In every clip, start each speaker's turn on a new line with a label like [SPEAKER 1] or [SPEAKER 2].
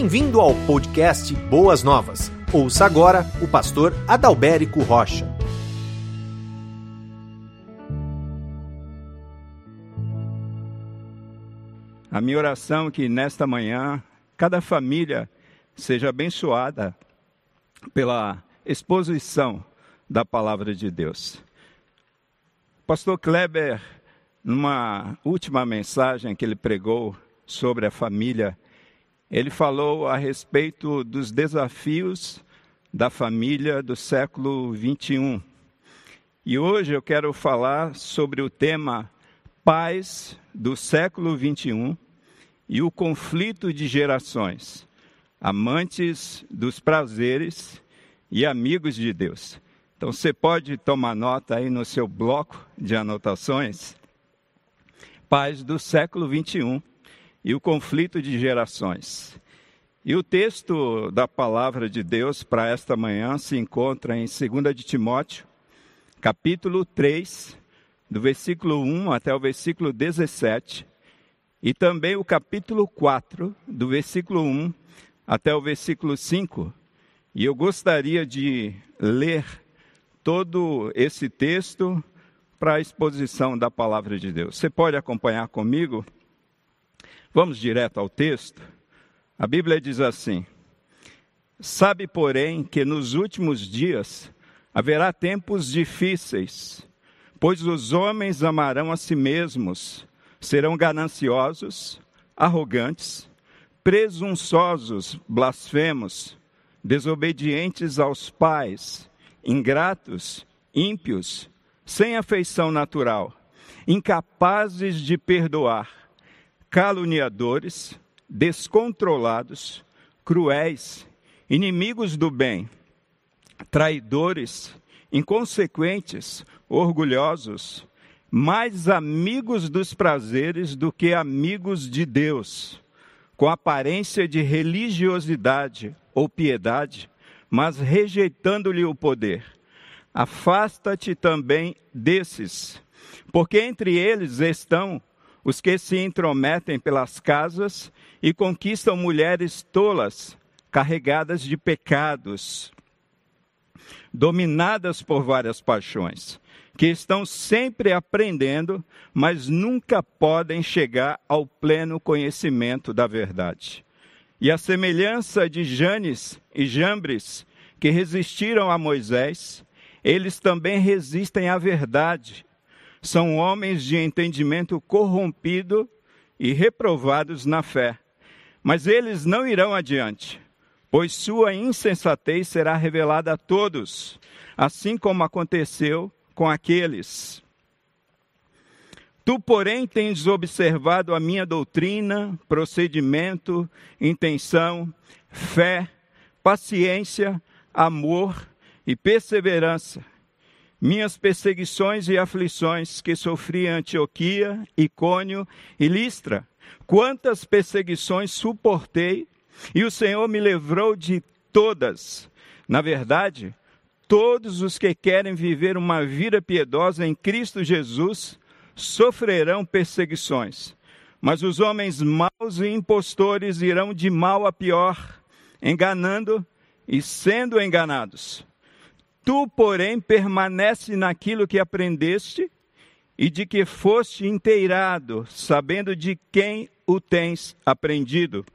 [SPEAKER 1] Bem-vindo ao podcast Boas Novas. Ouça agora o pastor Adalberico Rocha.
[SPEAKER 2] A minha oração é que nesta manhã cada família seja abençoada pela exposição da palavra de Deus. Pastor Kleber, numa última mensagem que ele pregou sobre a família, ele falou a respeito dos desafios da família do século 21. E hoje eu quero falar sobre o tema pais do século 21 e o conflito de gerações, amantes dos prazeres e amigos de Deus. Então você pode tomar nota aí no seu bloco de anotações. Pais do século 21 e o conflito de gerações. E o texto da palavra de Deus para esta manhã se encontra em 2 de Timóteo, capítulo 3, do versículo 1 até o versículo 17, e também o capítulo 4, do versículo 1 até o versículo 5. E eu gostaria de ler todo esse texto para a exposição da palavra de Deus. Você pode acompanhar comigo? Vamos direto ao texto. A Bíblia diz assim: Sabe, porém, que nos últimos dias haverá tempos difíceis, pois os homens amarão a si mesmos, serão gananciosos, arrogantes, presunçosos, blasfemos, desobedientes aos pais, ingratos, ímpios, sem afeição natural, incapazes de perdoar caluniadores, descontrolados, cruéis, inimigos do bem, traidores, inconsequentes, orgulhosos, mais amigos dos prazeres do que amigos de Deus, com aparência de religiosidade ou piedade, mas rejeitando-lhe o poder. Afasta-te também desses, porque entre eles estão os que se intrometem pelas casas e conquistam mulheres tolas, carregadas de pecados, dominadas por várias paixões, que estão sempre aprendendo, mas nunca podem chegar ao pleno conhecimento da verdade. E a semelhança de Janes e Jambres, que resistiram a Moisés, eles também resistem à verdade são homens de entendimento corrompido e reprovados na fé. Mas eles não irão adiante, pois sua insensatez será revelada a todos, assim como aconteceu com aqueles. Tu, porém, tens observado a minha doutrina, procedimento, intenção, fé, paciência, amor e perseverança minhas perseguições e aflições que sofri em Antioquia, Icônio e Listra. Quantas perseguições suportei e o Senhor me livrou de todas. Na verdade, todos os que querem viver uma vida piedosa em Cristo Jesus sofrerão perseguições. Mas os homens maus e impostores irão de mal a pior, enganando e sendo enganados. Tu, porém, permanece naquilo que aprendeste e de que foste inteirado, sabendo de quem o tens aprendido.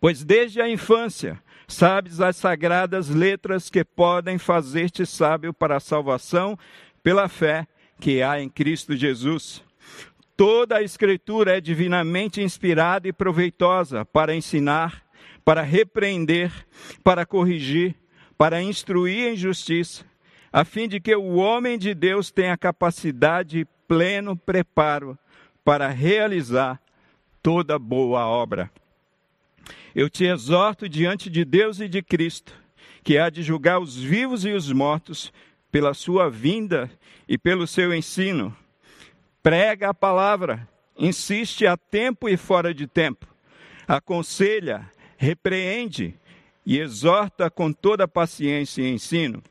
[SPEAKER 2] Pois desde a infância sabes as sagradas letras que podem fazer-te sábio para a salvação pela fé que há em Cristo Jesus. Toda a Escritura é divinamente inspirada e proveitosa para ensinar, para repreender, para corrigir para instruir em justiça, a fim de que o homem de Deus tenha capacidade e pleno preparo para realizar toda boa obra. Eu te exorto diante de Deus e de Cristo, que há de julgar os vivos e os mortos pela sua vinda e pelo seu ensino. Prega a palavra, insiste a tempo e fora de tempo, aconselha, repreende, e exorta com toda paciência e ensino.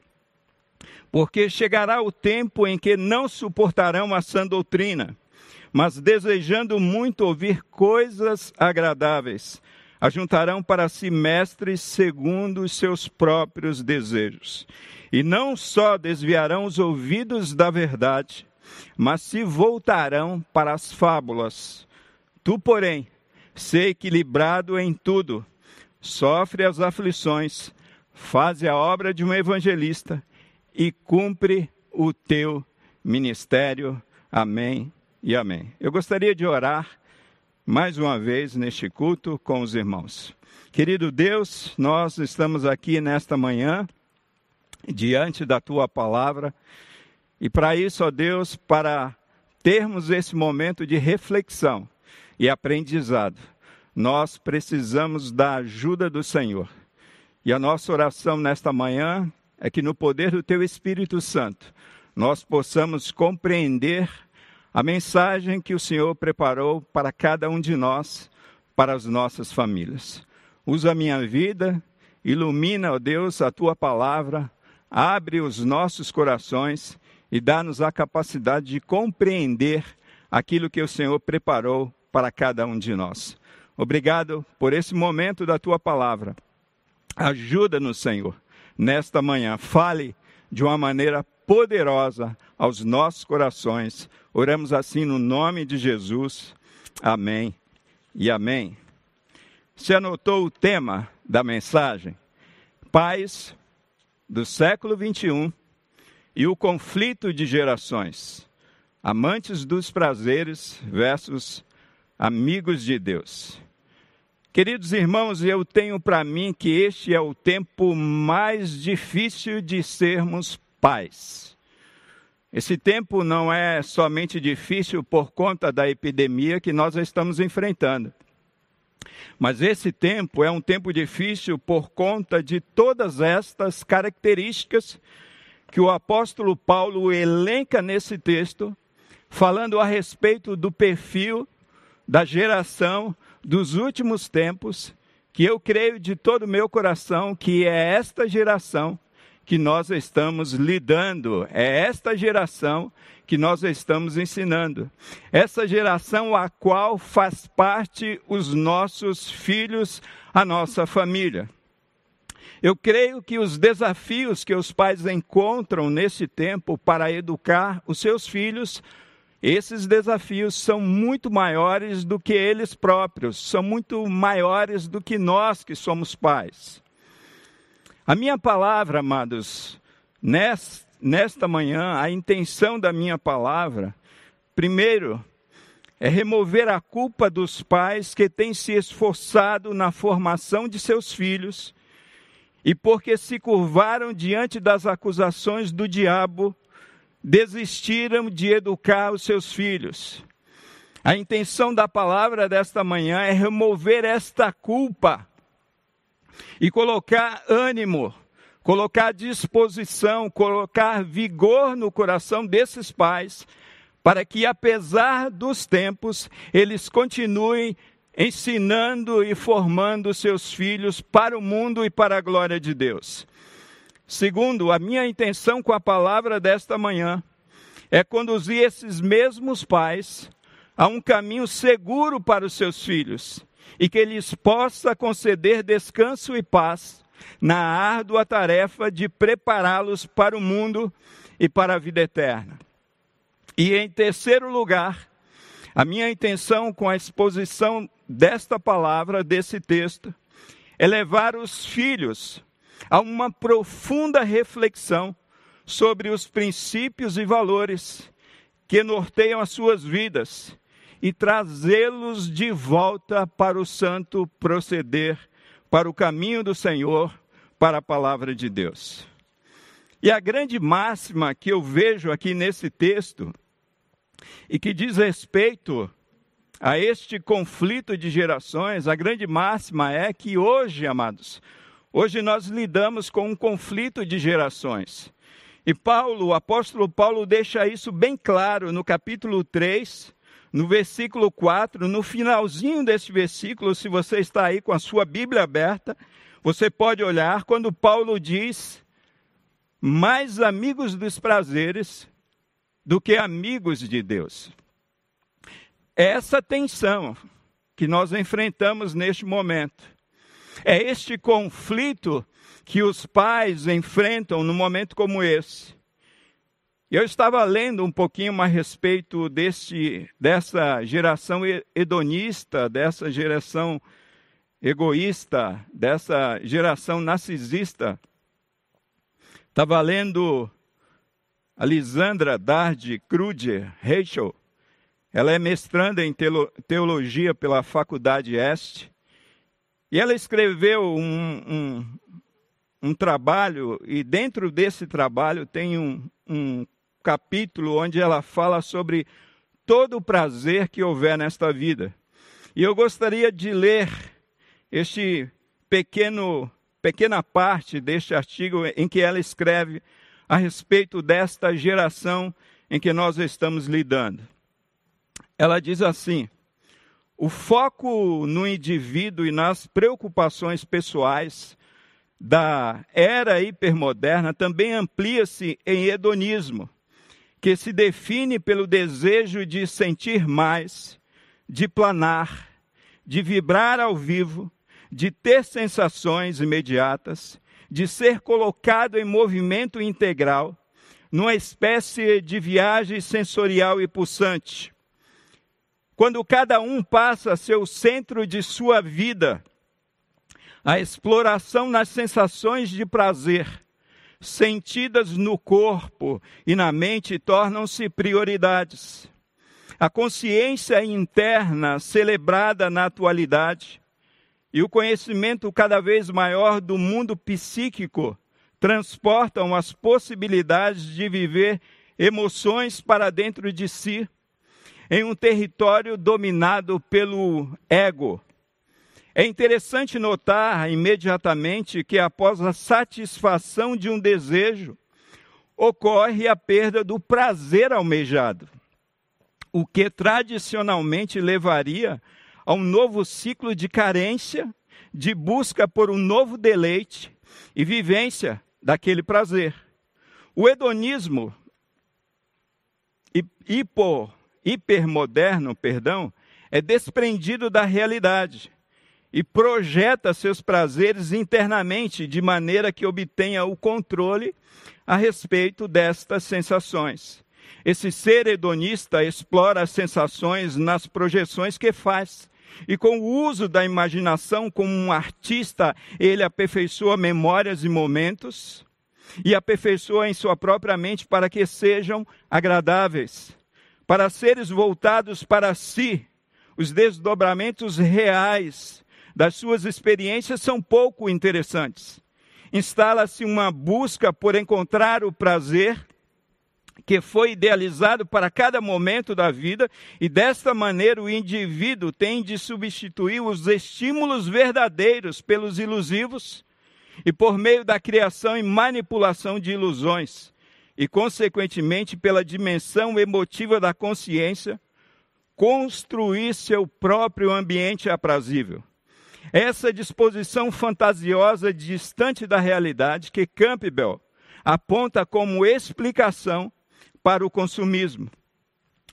[SPEAKER 2] Porque chegará o tempo em que não suportarão a sã doutrina, mas desejando muito ouvir coisas agradáveis, ajuntarão para si mestres segundo os seus próprios desejos. E não só desviarão os ouvidos da verdade, mas se voltarão para as fábulas. Tu, porém, sê equilibrado em tudo, sofre as aflições, faze a obra de um evangelista e cumpre o teu ministério. Amém e amém. Eu gostaria de orar mais uma vez neste culto com os irmãos. Querido Deus, nós estamos aqui nesta manhã diante da tua palavra e para isso, ó Deus, para termos esse momento de reflexão e aprendizado, nós precisamos da ajuda do Senhor. E a nossa oração nesta manhã é que, no poder do Teu Espírito Santo, nós possamos compreender a mensagem que o Senhor preparou para cada um de nós, para as nossas famílias. Usa a minha vida, ilumina, ó Deus, a tua palavra, abre os nossos corações e dá-nos a capacidade de compreender aquilo que o Senhor preparou para cada um de nós. Obrigado por esse momento da tua palavra. Ajuda-nos, Senhor, nesta manhã. Fale de uma maneira poderosa aos nossos corações. Oramos assim no nome de Jesus. Amém e amém. Você anotou o tema da mensagem? Pais do século 21 e o conflito de gerações. Amantes dos prazeres versus amigos de Deus. Queridos irmãos, eu tenho para mim que este é o tempo mais difícil de sermos pais. Esse tempo não é somente difícil por conta da epidemia que nós estamos enfrentando. Mas esse tempo é um tempo difícil por conta de todas estas características que o apóstolo Paulo elenca nesse texto, falando a respeito do perfil da geração dos últimos tempos, que eu creio de todo o meu coração que é esta geração que nós estamos lidando, é esta geração que nós estamos ensinando. Essa geração a qual faz parte os nossos filhos, a nossa família. Eu creio que os desafios que os pais encontram nesse tempo para educar os seus filhos, esses desafios são muito maiores do que eles próprios, são muito maiores do que nós que somos pais. A minha palavra, amados, nesta manhã, a intenção da minha palavra, primeiro, é remover a culpa dos pais que têm se esforçado na formação de seus filhos e porque se curvaram diante das acusações do diabo, desistiram de educar os seus filhos. A intenção da palavra desta manhã é remover esta culpa e colocar ânimo, colocar disposição, colocar vigor no coração desses pais, para que, apesar dos tempos, eles continuem ensinando e formando seus filhos para o mundo e para a glória de Deus. Segundo, a minha intenção com a palavra desta manhã é conduzir esses mesmos pais a um caminho seguro para os seus filhos e que lhes possa conceder descanso e paz na árdua tarefa de prepará-los para o mundo e para a vida eterna. E em terceiro lugar, a minha intenção com a exposição desta palavra, desse texto, é levar os filhos a uma profunda reflexão sobre os princípios e valores que norteiam as suas vidas e trazê-los de volta para o santo proceder, para o caminho do Senhor, para a palavra de Deus. E a grande máxima que eu vejo aqui nesse texto, e que diz respeito a este conflito de gerações, a grande máxima é que hoje, amados, hoje nós lidamos com um conflito de gerações. E Paulo, o apóstolo Paulo, deixa isso bem claro no capítulo 3, no versículo 4, no finalzinho desse versículo, se você está aí com a sua Bíblia aberta, você pode olhar quando Paulo diz: mais amigos dos prazeres do que amigos de Deus. Essa tensão que nós enfrentamos neste momento É este conflito que os pais enfrentam num momento como esse. Eu estava lendo um pouquinho a respeito desse, dessa geração hedonista, dessa geração egoísta, dessa geração narcisista. Estava lendo a Lisandra Dardi Kruger Rachel. Ela é mestranda em teologia pela Faculdade Este. E ela escreveu um, um, um trabalho, e dentro desse trabalho tem um, um capítulo onde ela fala sobre todo o prazer que houver nesta vida. E eu gostaria de ler este pequeno pequena parte deste artigo em que ela escreve a respeito desta geração em que nós estamos lidando. Ela diz assim: o foco no indivíduo e nas preocupações pessoais da era hipermoderna também amplia-se em hedonismo, que se define pelo desejo de sentir mais, de planar, de vibrar ao vivo, de ter sensações imediatas, de ser colocado em movimento integral, numa espécie de viagem sensorial e pulsante. Quando cada um passa a ser o centro de sua vida, a exploração nas sensações de prazer, sentidas no corpo e na mente, tornam-se prioridades. A consciência interna, celebrada na atualidade, e o conhecimento cada vez maior do mundo psíquico transportam as possibilidades de viver emoções para dentro de si, em um território dominado pelo ego, é interessante notar imediatamente que após a satisfação de um desejo, ocorre a perda do prazer almejado, o que tradicionalmente levaria a um novo ciclo de carência, de busca por um novo deleite e vivência daquele prazer. O hedonismo hipo, hipermoderno, perdão, é desprendido da realidade e projeta seus prazeres internamente, de maneira que obtenha o controle a respeito destas sensações. Esse ser hedonista explora as sensações nas projeções que faz. E com o uso da imaginação como um artista, ele aperfeiçoa memórias e momentos e aperfeiçoa em sua própria mente para que sejam agradáveis, para seres voltados para si, os desdobramentos reais das suas experiências são pouco interessantes. Instala-se uma busca por encontrar o prazer que foi idealizado para cada momento da vida, e desta maneira o indivíduo tem de substituir os estímulos verdadeiros pelos ilusivos, e por meio da criação e manipulação de ilusões, e consequentemente pela dimensão emotiva da consciência, construir seu próprio ambiente aprazível. Essa disposição fantasiosa distante da realidade que Campbell aponta como explicação para o consumismo.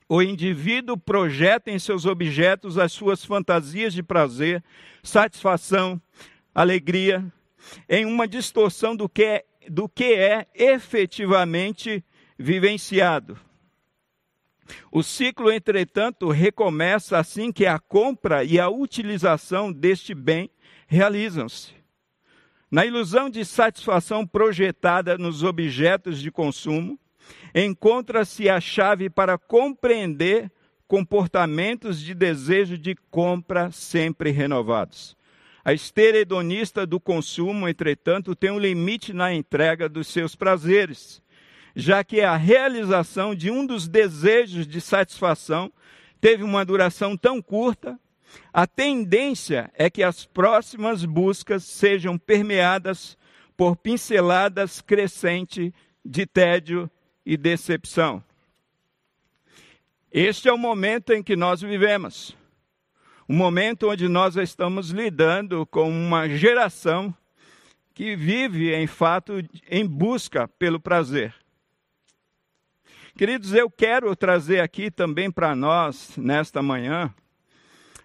[SPEAKER 2] O indivíduo projeta em seus objetos as suas fantasias de prazer, satisfação, alegria, em uma distorção do que é, do que é efetivamente vivenciado. O ciclo, entretanto, recomeça assim que a compra e a utilização deste bem realizam-se. Na ilusão de satisfação projetada nos objetos de consumo, encontra-se a chave para compreender comportamentos de desejo de compra sempre renovados. A esteira hedonista do consumo, entretanto, tem um limite na entrega dos seus prazeres já que a realização de um dos desejos de satisfação teve uma duração tão curta, a tendência é que as próximas buscas sejam permeadas por pinceladas crescentes de tédio e decepção. Este é o momento em que nós vivemos. Um momento onde nós estamos lidando com uma geração que vive, em fato, em busca pelo prazer. Queridos, eu quero trazer aqui também para nós, nesta manhã,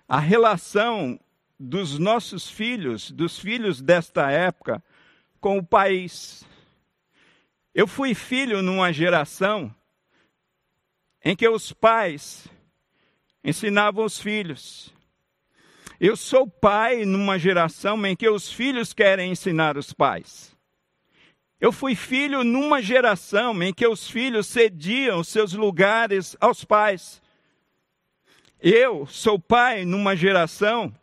[SPEAKER 2] a relação dos nossos filhos, dos filhos desta época, com o país. Eu fui filho numa geração em que os pais ensinavam os filhos. Eu sou pai numa geração em que os filhos querem ensinar os pais. Eu fui filho numa geração em que os filhos cediam seus lugares aos pais. Eu sou pai numa geração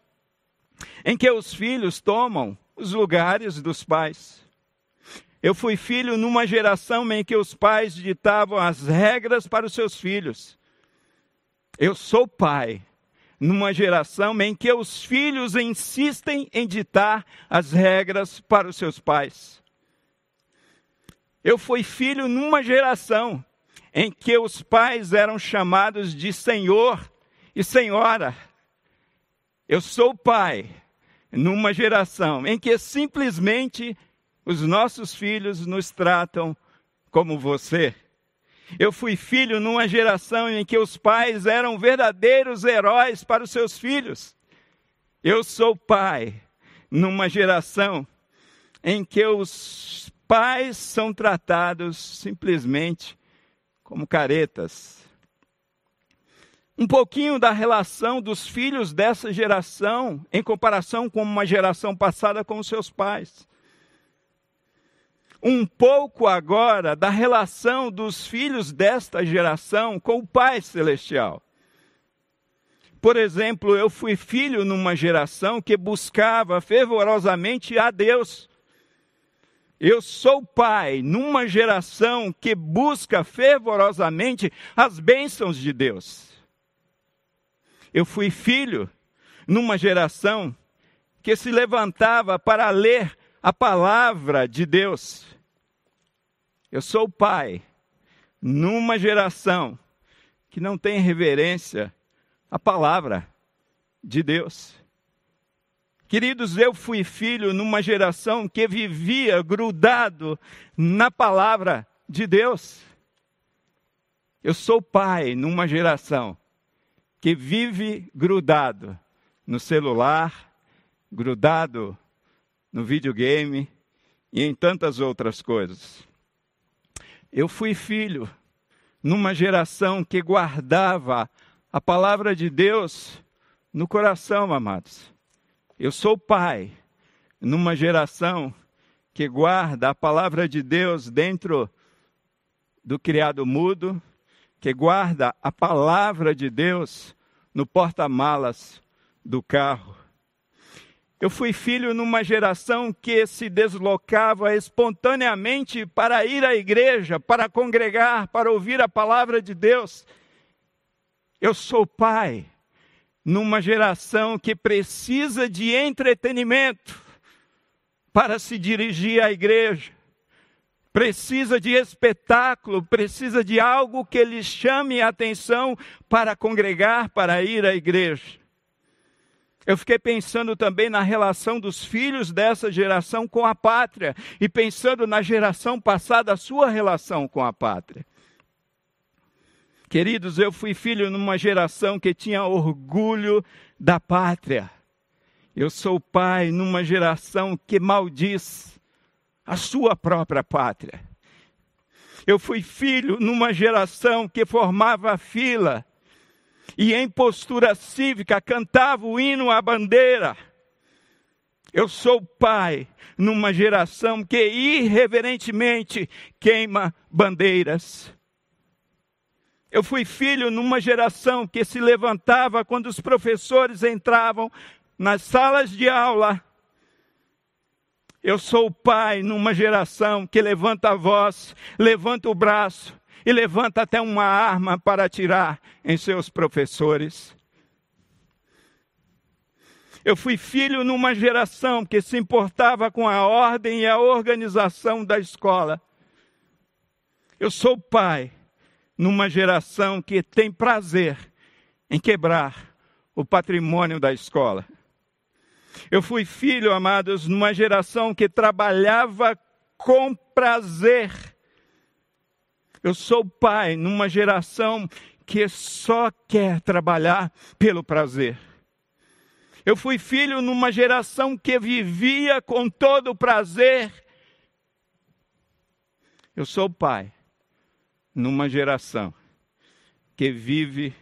[SPEAKER 2] em que os filhos tomam os lugares dos pais. Eu fui filho numa geração em que os pais ditavam as regras para os seus filhos. Eu sou pai numa geração em que os filhos insistem em ditar as regras para os seus pais. Eu fui filho numa geração em que os pais eram chamados de senhor e senhora. Eu sou pai numa geração em que simplesmente os nossos filhos nos tratam como você. Eu fui filho numa geração em que os pais eram verdadeiros heróis para os seus filhos. Eu sou pai numa geração em que os pais são tratados simplesmente como caretas. Um pouquinho da relação dos filhos dessa geração em comparação com uma geração passada com os seus pais um pouco agora da relação dos filhos desta geração com o Pai Celestial. Por exemplo, eu fui filho numa geração que buscava fervorosamente a Deus. Eu sou pai numa geração que busca fervorosamente as bênçãos de Deus. Eu fui filho numa geração que se levantava para ler a palavra de Deus. Eu sou pai numa geração que não tem reverência à palavra de Deus. Queridos, eu fui filho numa geração que vivia grudado na palavra de Deus. Eu sou pai numa geração que vive grudado no celular, grudado no videogame e em tantas outras coisas. Eu fui filho numa geração que guardava a palavra de Deus no coração, amados. Eu sou pai numa geração que guarda a palavra de Deus dentro do criado mudo, que guarda a palavra de Deus no porta-malas do carro. Eu fui filho numa geração que se deslocava espontaneamente para ir à igreja, para congregar, para ouvir a palavra de Deus. Eu sou pai numa geração que precisa de entretenimento para se dirigir à igreja. Precisa de espetáculo, precisa de algo que lhe chame a atenção para congregar, para ir à igreja. Eu fiquei pensando também na relação dos filhos dessa geração com a pátria e pensando na geração passada, a sua relação com a pátria. Queridos, eu fui filho numa geração que tinha orgulho da pátria. Eu sou pai numa geração que maldiz a sua própria pátria. Eu fui filho numa geração que formava fila e em postura cívica cantava o hino à bandeira. Eu sou pai numa geração que irreverentemente queima bandeiras. Eu fui filho numa geração que se levantava quando os professores entravam nas salas de aula. Eu sou pai numa geração que levanta a voz, levanta o braço e levanta até uma arma para atirar em seus professores. Eu fui filho numa geração que se importava com a ordem e a organização da escola. Eu sou pai numa geração que tem prazer em quebrar o patrimônio da escola. Eu fui filho, amados, numa geração que trabalhava com prazer eu sou pai numa geração que só quer trabalhar pelo prazer. Eu fui filho numa geração que vivia com todo o prazer. Eu sou pai numa geração que vive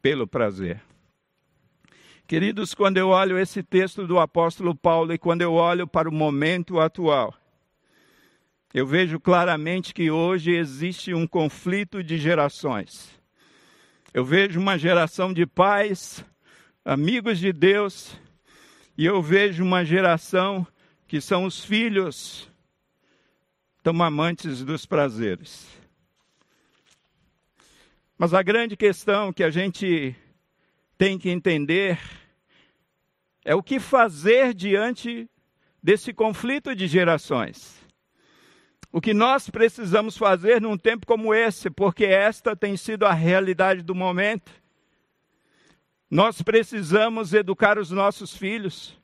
[SPEAKER 2] pelo prazer. Queridos, quando eu olho esse texto do apóstolo Paulo e quando eu olho para o momento atual, eu vejo claramente que hoje existe um conflito de gerações. Eu vejo uma geração de pais, amigos de Deus, e eu vejo uma geração que são os filhos tão amantes dos prazeres. Mas a grande questão que a gente tem que entender é o que fazer diante desse conflito de gerações. O que nós precisamos fazer num tempo como esse, porque esta tem sido a realidade do momento. Nós precisamos educar os nossos filhos,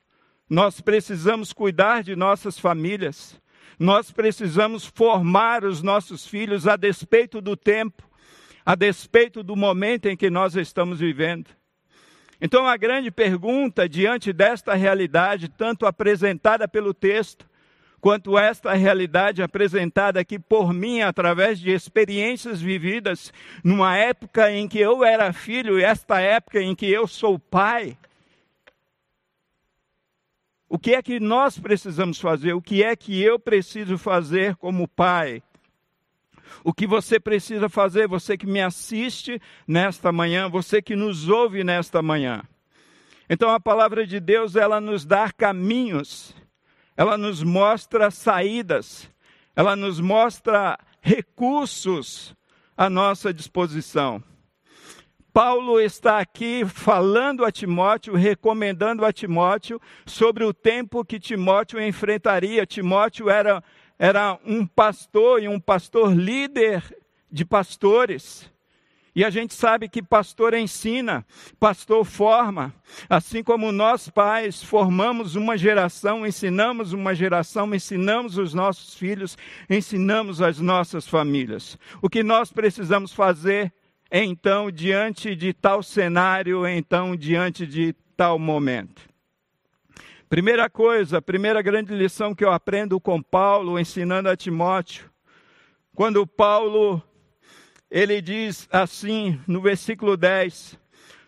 [SPEAKER 2] nós precisamos cuidar de nossas famílias, nós precisamos formar os nossos filhos a despeito do tempo, a despeito do momento em que nós estamos vivendo. Então, a grande pergunta diante desta realidade, tanto apresentada pelo texto, quanto esta realidade apresentada aqui por mim através de experiências vividas numa época em que eu era filho e esta época em que eu sou pai. O que é que nós precisamos fazer? O que é que eu preciso fazer como pai? O que você precisa fazer, você que me assiste nesta manhã, você que nos ouve nesta manhã. Então a palavra de Deus, ela nos dá caminhos, ela nos mostra saídas, ela nos mostra recursos à nossa disposição. Paulo está aqui falando a Timóteo, recomendando a Timóteo sobre o tempo que Timóteo enfrentaria. Timóteo era era um pastor e um pastor líder de pastores. E a gente sabe que pastor ensina, pastor forma, assim como nós pais formamos uma geração, ensinamos uma geração, ensinamos os nossos filhos, ensinamos as nossas famílias. O que nós precisamos fazer então diante de tal cenário, então diante de tal momento? Primeira coisa, primeira grande lição que eu aprendo com Paulo, ensinando a Timóteo, quando Paulo, ele diz assim no versículo 10: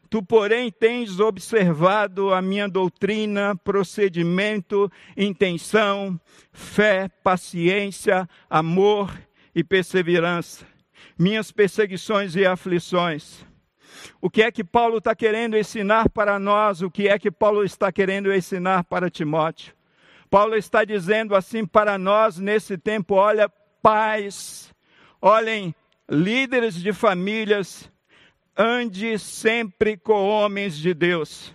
[SPEAKER 2] Tu, porém, tens observado a minha doutrina, procedimento, intenção, fé, paciência, amor e perseverança, minhas perseguições e aflições o que é que Paulo está querendo ensinar para nós? O que é que Paulo está querendo ensinar para Timóteo? Paulo está dizendo assim para nós nesse tempo: olha, pais, olhem, líderes de famílias, ande sempre com homens de Deus.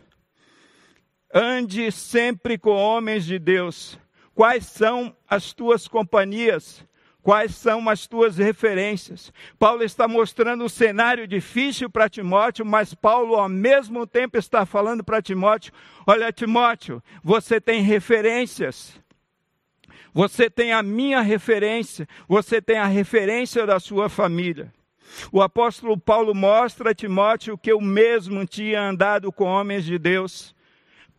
[SPEAKER 2] Ande sempre com homens de Deus. Quais são as tuas companhias? Quais são as tuas referências? Paulo está mostrando um cenário difícil para Timóteo, mas Paulo, ao mesmo tempo, está falando para Timóteo: Olha, Timóteo, você tem referências. Você tem a minha referência, você tem a referência da sua família. O apóstolo Paulo mostra a Timóteo que eu mesmo tinha andado com homens de Deus.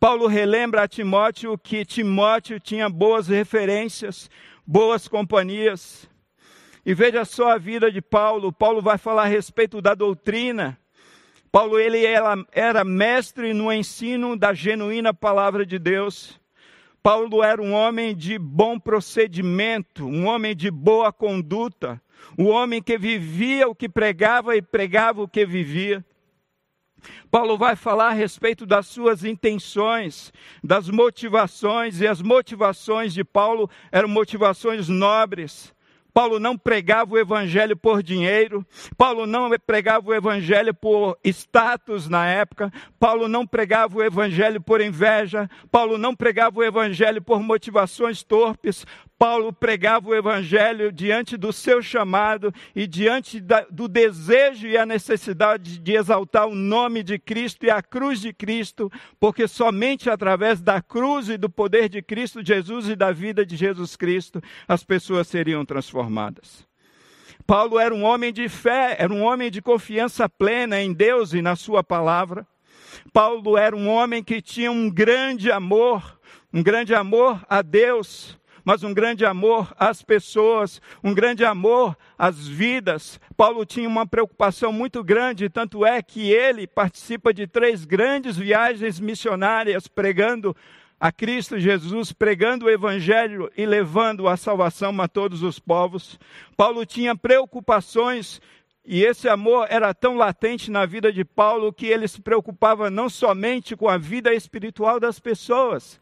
[SPEAKER 2] Paulo relembra a Timóteo que Timóteo tinha boas referências, boas companhias. E veja só a vida de Paulo. Paulo vai falar a respeito da doutrina. Paulo ele era, era mestre no ensino da genuína palavra de Deus. Paulo era um homem de bom procedimento, um homem de boa conduta, um homem que vivia o que pregava e pregava o que vivia. Paulo vai falar a respeito das suas intenções, das motivações, e as motivações de Paulo eram motivações nobres. Paulo não pregava o evangelho por dinheiro, Paulo não pregava o evangelho por status na época, Paulo não pregava o evangelho por inveja, Paulo não pregava o evangelho por motivações torpes, Paulo pregava o Evangelho diante do seu chamado e diante da, do desejo e a necessidade de exaltar o nome de Cristo e a cruz de Cristo, porque somente através da cruz e do poder de Cristo Jesus e da vida de Jesus Cristo as pessoas seriam transformadas. Paulo era um homem de fé, era um homem de confiança plena em Deus e na Sua palavra. Paulo era um homem que tinha um grande amor, um grande amor a Deus, mas um grande amor às pessoas, um grande amor às vidas. Paulo tinha uma preocupação muito grande, tanto é que ele participa de três grandes viagens missionárias pregando a Cristo Jesus, pregando o Evangelho e levando a salvação a todos os povos. Paulo tinha preocupações e esse amor era tão latente na vida de Paulo que ele se preocupava não somente com a vida espiritual das pessoas,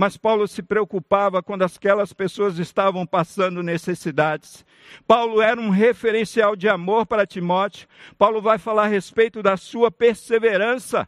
[SPEAKER 2] mas Paulo se preocupava quando aquelas pessoas estavam passando necessidades. Paulo era um referencial de amor para Timóteo. Paulo vai falar a respeito da sua perseverança.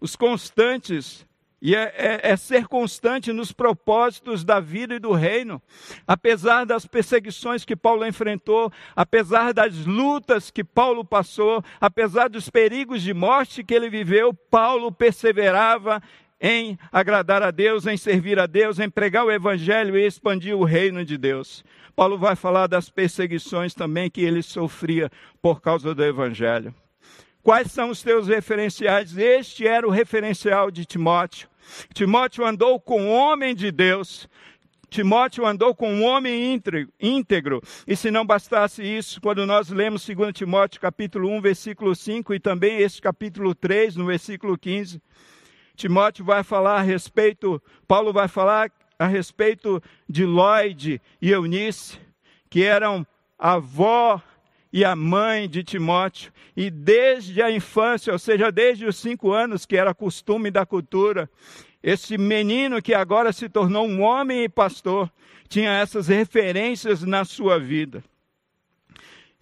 [SPEAKER 2] Os constantes e é, é, é, ser constante nos propósitos da vida e do reino. Apesar das perseguições que Paulo enfrentou, apesar das lutas que Paulo passou, apesar dos perigos de morte que ele viveu, Paulo perseverava em agradar a Deus, em servir a Deus, em pregar o Evangelho e expandir o reino de Deus. Paulo vai falar das perseguições também que ele sofria por causa do Evangelho. Quais são os teus referenciais? Este era o referencial de Timóteo. Timóteo andou com um homem de Deus. Timóteo andou com um homem íntegro. E se não bastasse isso, quando nós lemos 2 Timóteo capítulo 1, versículo 5 e também este capítulo 3, no versículo 15, Timóteo vai falar a respeito, Paulo vai falar a respeito de Lloyd e Eunice, que eram avó e a mãe de Timóteo. E desde a infância, ou seja, desde os cinco anos, que era costume da cultura, esse menino que agora se tornou um homem e pastor, tinha essas referências na sua vida.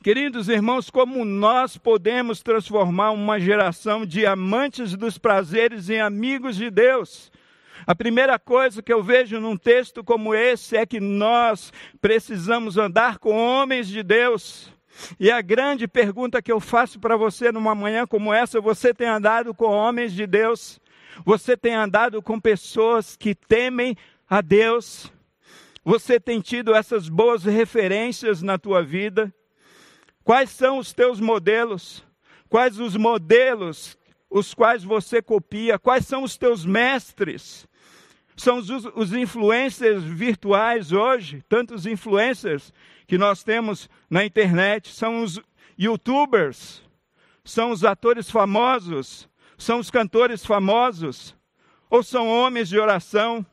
[SPEAKER 2] Queridos irmãos, como nós podemos transformar uma geração de amantes dos prazeres em amigos de Deus? A primeira coisa que eu vejo num texto como esse é que nós precisamos andar com homens de Deus. E a grande pergunta que eu faço para você numa manhã como essa: você tem andado com homens de Deus? Você tem andado com pessoas que temem a Deus? Você tem tido essas boas referências na tua vida? Quais são os teus modelos? Quais os modelos os quais você copia? Quais são os teus mestres? São os, os influencers virtuais hoje, tantos influencers que nós temos na internet, são os youtubers, são os atores famosos, são os cantores famosos, ou são homens de oração,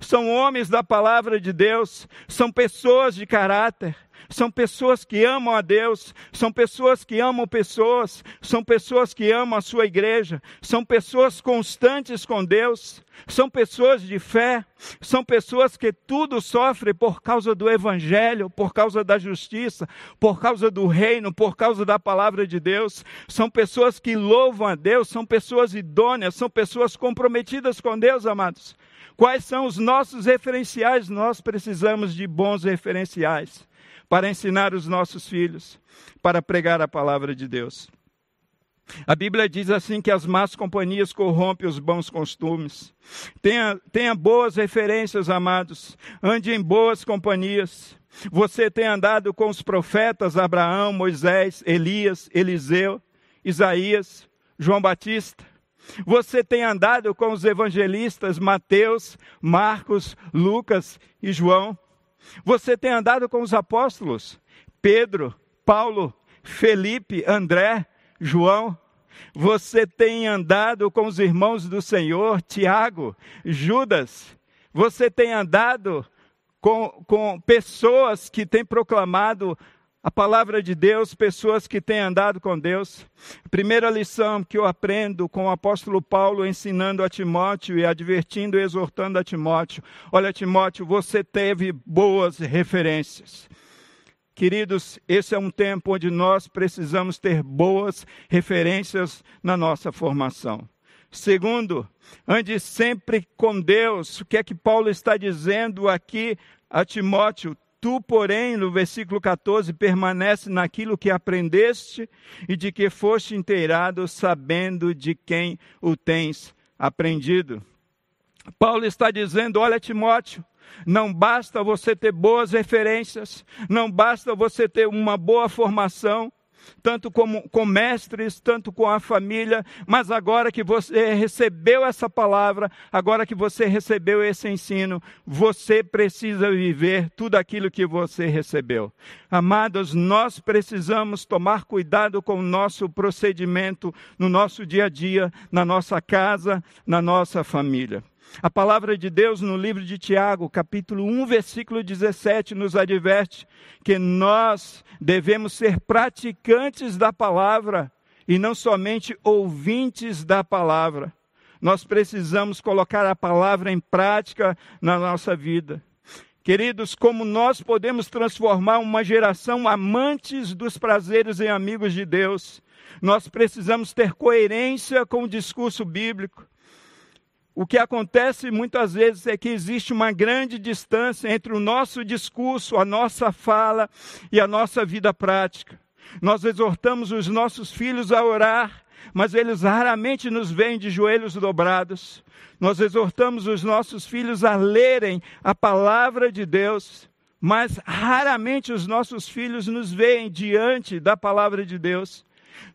[SPEAKER 2] são homens da palavra de Deus, são pessoas de caráter, são pessoas que amam a Deus, são pessoas que amam pessoas, são pessoas que amam a sua igreja, são pessoas constantes com Deus, são pessoas de fé, são pessoas que tudo sofrem por causa do Evangelho, por causa da justiça, por causa do reino, por causa da palavra de Deus, são pessoas que louvam a Deus, são pessoas idôneas, são pessoas comprometidas com Deus, amados. Quais são os nossos referenciais? Nós precisamos de bons referenciais para ensinar os nossos filhos, para pregar a palavra de Deus. A Bíblia diz assim que as más companhias corrompem os bons costumes. Tenha, tenha boas referências, amados. Ande em boas companhias. Você tem andado com os profetas Abraão, Moisés, Elias, Eliseu, Isaías, João Batista. Você tem andado com os evangelistas Mateus, Marcos, Lucas e João. Você tem andado com os apóstolos Pedro, Paulo, Felipe, André, João. Você tem andado com os irmãos do Senhor, Tiago, Judas. Você tem andado com, com pessoas que têm proclamado a palavra de Deus, pessoas que têm andado com Deus. primeira lição que eu aprendo com o apóstolo Paulo ensinando a Timóteo e advertindo e exortando a Timóteo: olha, Timóteo, você teve boas referências. Queridos, esse é um tempo onde nós precisamos ter boas referências na nossa formação. Segundo, ande sempre com Deus. O que é que Paulo está dizendo aqui a Timóteo? Tu, porém, no versículo 14, permanece naquilo que aprendeste e de que foste inteirado, sabendo de quem o tens aprendido. Paulo está dizendo: olha, Timóteo, não basta você ter boas referências, não basta você ter uma boa formação, tanto como, com mestres, tanto com a família, mas agora que você recebeu essa palavra, agora que você recebeu esse ensino, você precisa viver tudo aquilo que você recebeu. Amados, nós precisamos tomar cuidado com o nosso procedimento no nosso dia a dia, na nossa casa, na nossa família. A palavra de Deus no livro de Tiago, capítulo 1, versículo 17, nos adverte que nós devemos ser praticantes da palavra e não somente ouvintes da palavra. Nós precisamos colocar a palavra em prática na nossa vida. Queridos, como nós podemos transformar uma geração amantes dos prazeres em amigos de Deus? Nós precisamos ter coerência com o discurso bíblico. O que acontece muitas vezes é que existe uma grande distância entre o nosso discurso, a nossa fala e a nossa vida prática. Nós exortamos os nossos filhos a orar, mas eles raramente nos veem de joelhos dobrados. Nós exortamos os nossos filhos a lerem a palavra de Deus, mas raramente os nossos filhos nos veem diante da palavra de Deus.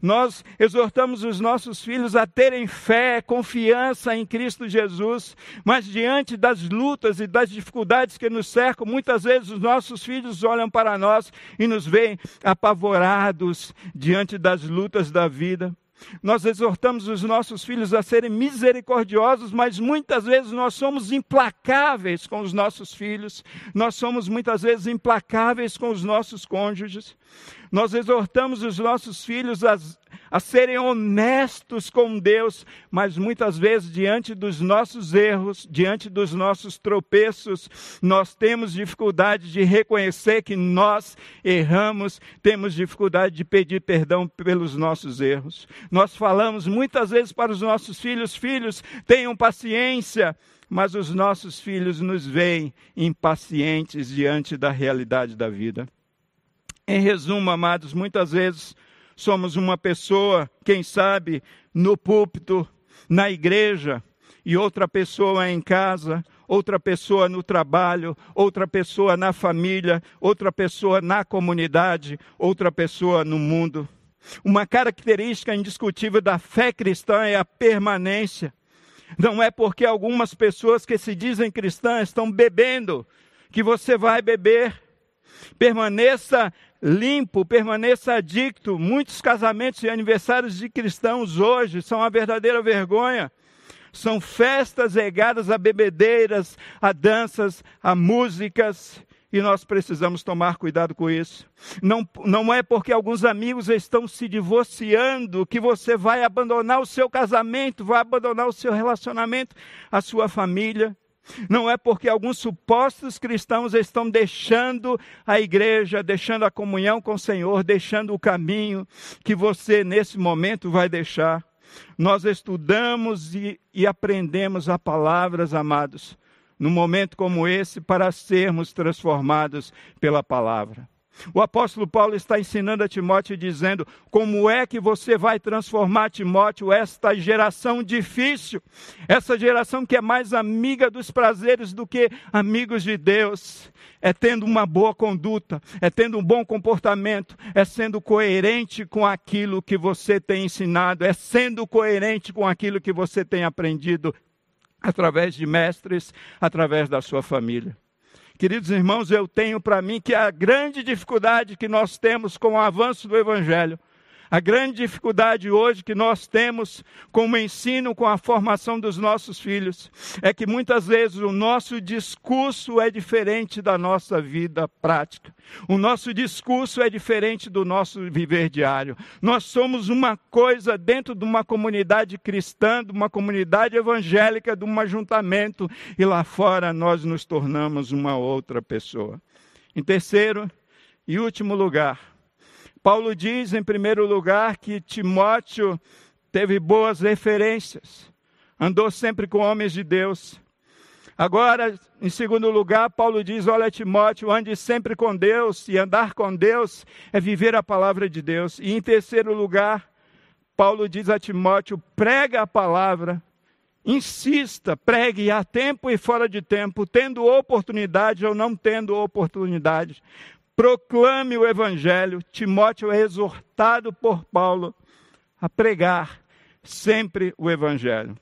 [SPEAKER 2] Nós exortamos os nossos filhos a terem fé, confiança em Cristo Jesus, mas diante das lutas e das dificuldades que nos cercam, muitas vezes os nossos filhos olham para nós e nos veem apavorados diante das lutas da vida. Nós exortamos os nossos filhos a serem misericordiosos, mas muitas vezes nós somos implacáveis com os nossos filhos, nós somos muitas vezes implacáveis com os nossos cônjuges. Nós exortamos os nossos filhos a, a serem honestos com Deus, mas muitas vezes, diante dos nossos erros, diante dos nossos tropeços, nós temos dificuldade de reconhecer que nós erramos, temos dificuldade de pedir perdão pelos nossos erros. Nós falamos muitas vezes para os nossos filhos: filhos, tenham paciência mas os nossos filhos nos veem impacientes diante da realidade da vida. Em resumo, amados, muitas vezes somos uma pessoa, quem sabe, no púlpito, na igreja, e outra pessoa em casa, outra pessoa no trabalho, outra pessoa na família, outra pessoa na comunidade, outra pessoa no mundo. Uma característica indiscutível da fé cristã é a permanência. Não é porque algumas pessoas que se dizem cristãs estão bebendo que você vai beber. Permaneça limpo, permaneça adicto. Muitos casamentos e aniversários de cristãos hoje são uma verdadeira vergonha. São festas regadas a bebedeiras, a danças, a músicas, e nós precisamos tomar cuidado com isso. Não, não é porque alguns amigos estão se divorciando que você vai abandonar o seu casamento, vai abandonar o seu relacionamento, a sua família. Não é porque alguns supostos cristãos estão deixando a igreja, deixando a comunhão com o Senhor, deixando o caminho que você nesse momento vai deixar. Nós estudamos e, e aprendemos a palavras, amados, num momento como esse, para sermos transformados pela palavra. O apóstolo Paulo está ensinando a Timóteo dizendo: como é que você vai transformar, Timóteo, esta geração difícil, essa geração que é mais amiga dos prazeres do que amigos de Deus, é tendo uma boa conduta, é tendo um bom comportamento, é sendo coerente com aquilo que você tem ensinado, é sendo coerente com aquilo que você tem aprendido através de mestres, através da sua família. Queridos irmãos, eu tenho para mim que a grande dificuldade que nós temos com o avanço do Evangelho, a grande dificuldade hoje que nós temos com o ensino, com a formação dos nossos filhos, é que muitas vezes o nosso discurso é diferente da nossa vida prática. O nosso discurso é diferente do nosso viver diário. Nós somos uma coisa dentro de uma comunidade cristã, de uma comunidade evangélica, de um ajuntamento, e lá fora nós nos tornamos uma outra pessoa. Em terceiro e último lugar, Paulo diz, em primeiro lugar, que Timóteo teve boas referências, andou sempre com homens de Deus. Agora, em segundo lugar, Paulo diz: Olha, Timóteo, ande sempre com Deus, e andar com Deus é viver a palavra de Deus. E em terceiro lugar, Paulo diz a Timóteo: prega a palavra, insista, pregue a tempo e fora de tempo, tendo oportunidade ou não tendo oportunidade. Proclame o evangelho. Timóteo é exortado por Paulo a pregar sempre o evangelho.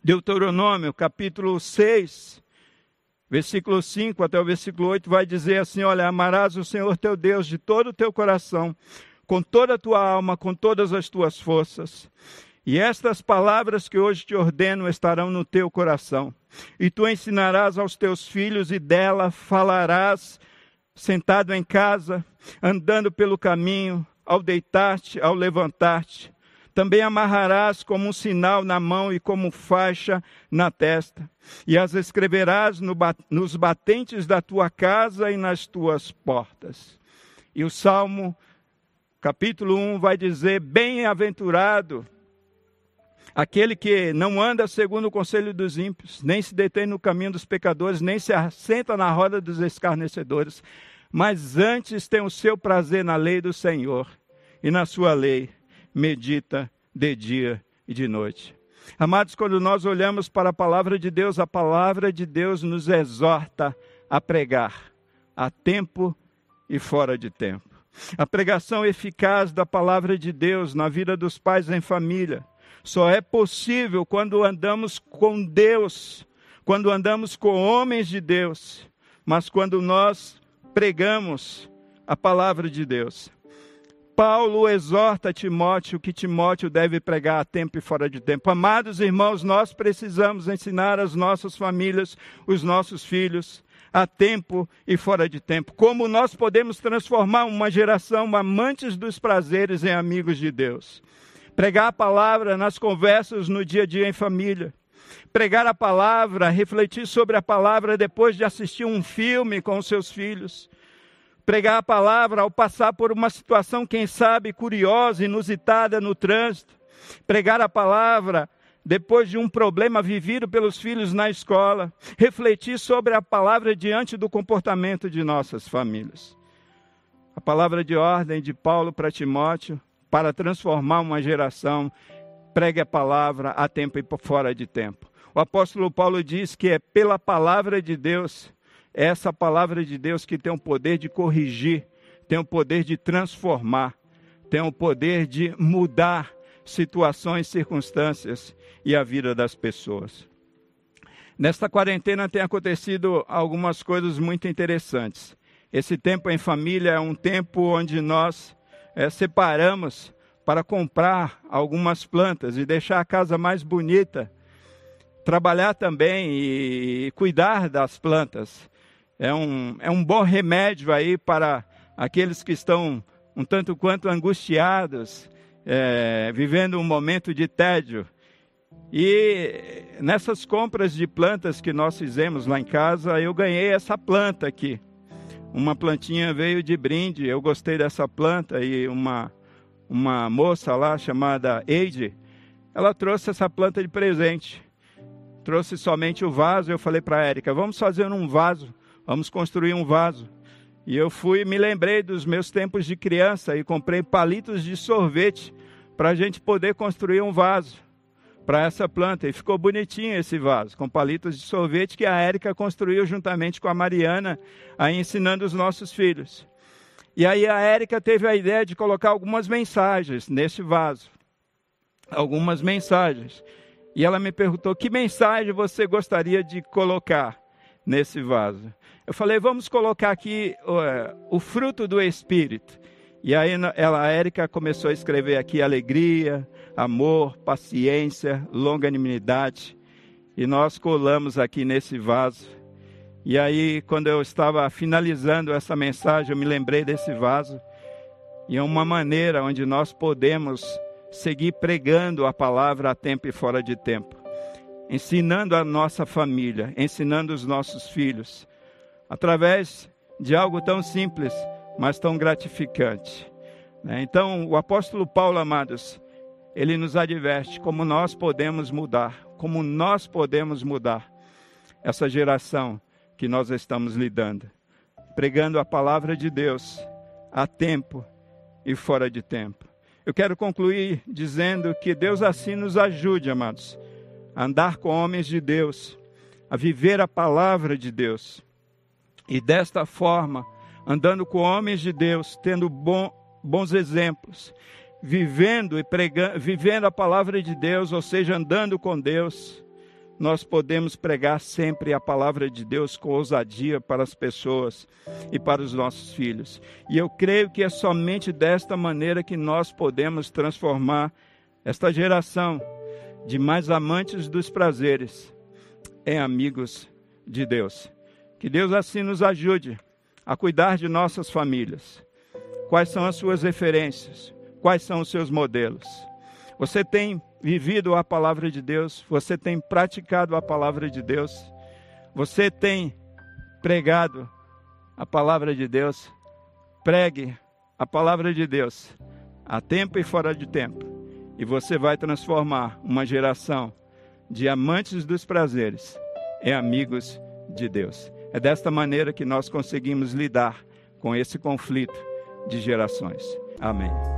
[SPEAKER 2] Deuteronômio, capítulo 6, versículo 5 até o versículo 8, vai dizer assim: Olha, amarás o Senhor teu Deus de todo o teu coração, com toda a tua alma, com todas as tuas forças. E estas palavras que hoje te ordeno estarão no teu coração. E tu ensinarás aos teus filhos, e dela falarás, sentado em casa, andando pelo caminho, ao deitar-te, ao levantar-te também amarrarás como um sinal na mão e como faixa na testa, e as escreverás no, nos batentes da tua casa e nas tuas portas. E o Salmo, capítulo 1, vai dizer: Bem-aventurado aquele que não anda segundo o conselho dos ímpios, nem se detém no caminho dos pecadores, nem se assenta na roda dos escarnecedores, mas antes tem o seu prazer na lei do Senhor, e na sua lei medita de dia e de noite. Amados, quando nós olhamos para a palavra de Deus, a palavra de Deus nos exorta a pregar a tempo e fora de tempo. A pregação eficaz da palavra de Deus na vida dos pais em família só é possível quando andamos com Deus, quando andamos com homens de Deus, mas quando nós pregamos a palavra de Deus. Paulo exorta Timóteo que Timóteo deve pregar a tempo e fora de tempo. Amados irmãos, nós precisamos ensinar as nossas famílias, os nossos filhos, a tempo e fora de tempo. Como nós podemos transformar uma geração amantes dos prazeres em amigos de Deus. Pregar a palavra nas conversas no dia a dia em família. Pregar a palavra, refletir sobre a palavra depois de assistir um filme com os seus filhos pregar a palavra ao passar por uma situação, quem sabe, curiosa, inusitada no trânsito, pregar a palavra depois de um problema vivido pelos filhos na escola, refletir sobre a palavra diante do comportamento de nossas famílias. A palavra de ordem de Paulo para Timóteo, para transformar uma geração, pregue a palavra a tempo e fora de tempo. O apóstolo Paulo diz que é pela palavra de Deus é essa palavra de Deus que tem o poder de corrigir, tem o poder de transformar, tem o poder de mudar situações, circunstâncias e a vida das pessoas. Nesta quarentena tem acontecido algumas coisas muito interessantes. Esse tempo em família é um tempo onde nós é, separamos para comprar algumas plantas e deixar a casa mais bonita, trabalhar também e cuidar das plantas é um, é um bom remédio aí para aqueles que estão um tanto quanto angustiados, é, vivendo um momento de tédio. E nessas compras de plantas que nós fizemos lá em casa, eu ganhei essa planta aqui. Uma plantinha veio de brinde, eu gostei dessa planta e uma, uma moça lá chamada Eide, ela trouxe essa planta de presente. Trouxe somente o vaso, eu falei para a Érica, vamos fazer um vaso vamos construir um vaso. E eu fui, me lembrei dos meus tempos de criança e comprei palitos de sorvete para a gente poder construir um vaso para essa planta. E ficou bonitinho esse vaso, com palitos de sorvete que a Érica construiu juntamente com a Mariana, aí ensinando os nossos filhos. E aí a Érica teve a ideia de colocar algumas mensagens nesse vaso. Algumas mensagens. E ela me perguntou: que mensagem você gostaria de colocar nesse vaso? Eu falei, vamos colocar aqui uh, o fruto do Espírito. E aí ela, a Érica começou a escrever aqui alegria, amor, paciência, longanimidade. E nós colamos aqui nesse vaso. E aí, quando eu estava finalizando essa mensagem, eu me lembrei desse vaso. E é uma maneira onde nós podemos seguir pregando a palavra a tempo e fora de tempo, ensinando a nossa família, ensinando os nossos filhos, através de algo tão simples, mas tão gratificante. Né? Então, o apóstolo Paulo, amados, ele nos adverte como nós podemos mudar, como nós podemos mudar essa geração que nós estamos lidando, pregando a palavra de Deus a tempo e fora de tempo. Eu quero concluir dizendo que Deus assim nos ajude, amados, a andar com homens de Deus, a viver a palavra de Deus e desta forma andando com homens de Deus, tendo bom, bons exemplos, vivendo e pregando, vivendo a palavra de Deus, ou seja, andando com Deus, nós podemos pregar sempre a palavra de Deus com ousadia para as pessoas e para os nossos filhos. E eu creio que é somente desta maneira que nós podemos transformar esta geração de mais amantes dos prazeres em amigos de Deus. Que Deus assim nos ajude a cuidar de nossas famílias. Quais são as suas referências? Quais são os seus modelos? Você tem vivido a palavra de Deus? Você tem praticado a palavra de Deus? Você tem pregado a palavra de Deus? Pregue a palavra de Deus a tempo e fora de tempo. E você vai transformar uma geração de amantes dos prazeres em amigos de Deus. É desta maneira que nós conseguimos lidar com esse conflito de gerações. Amém.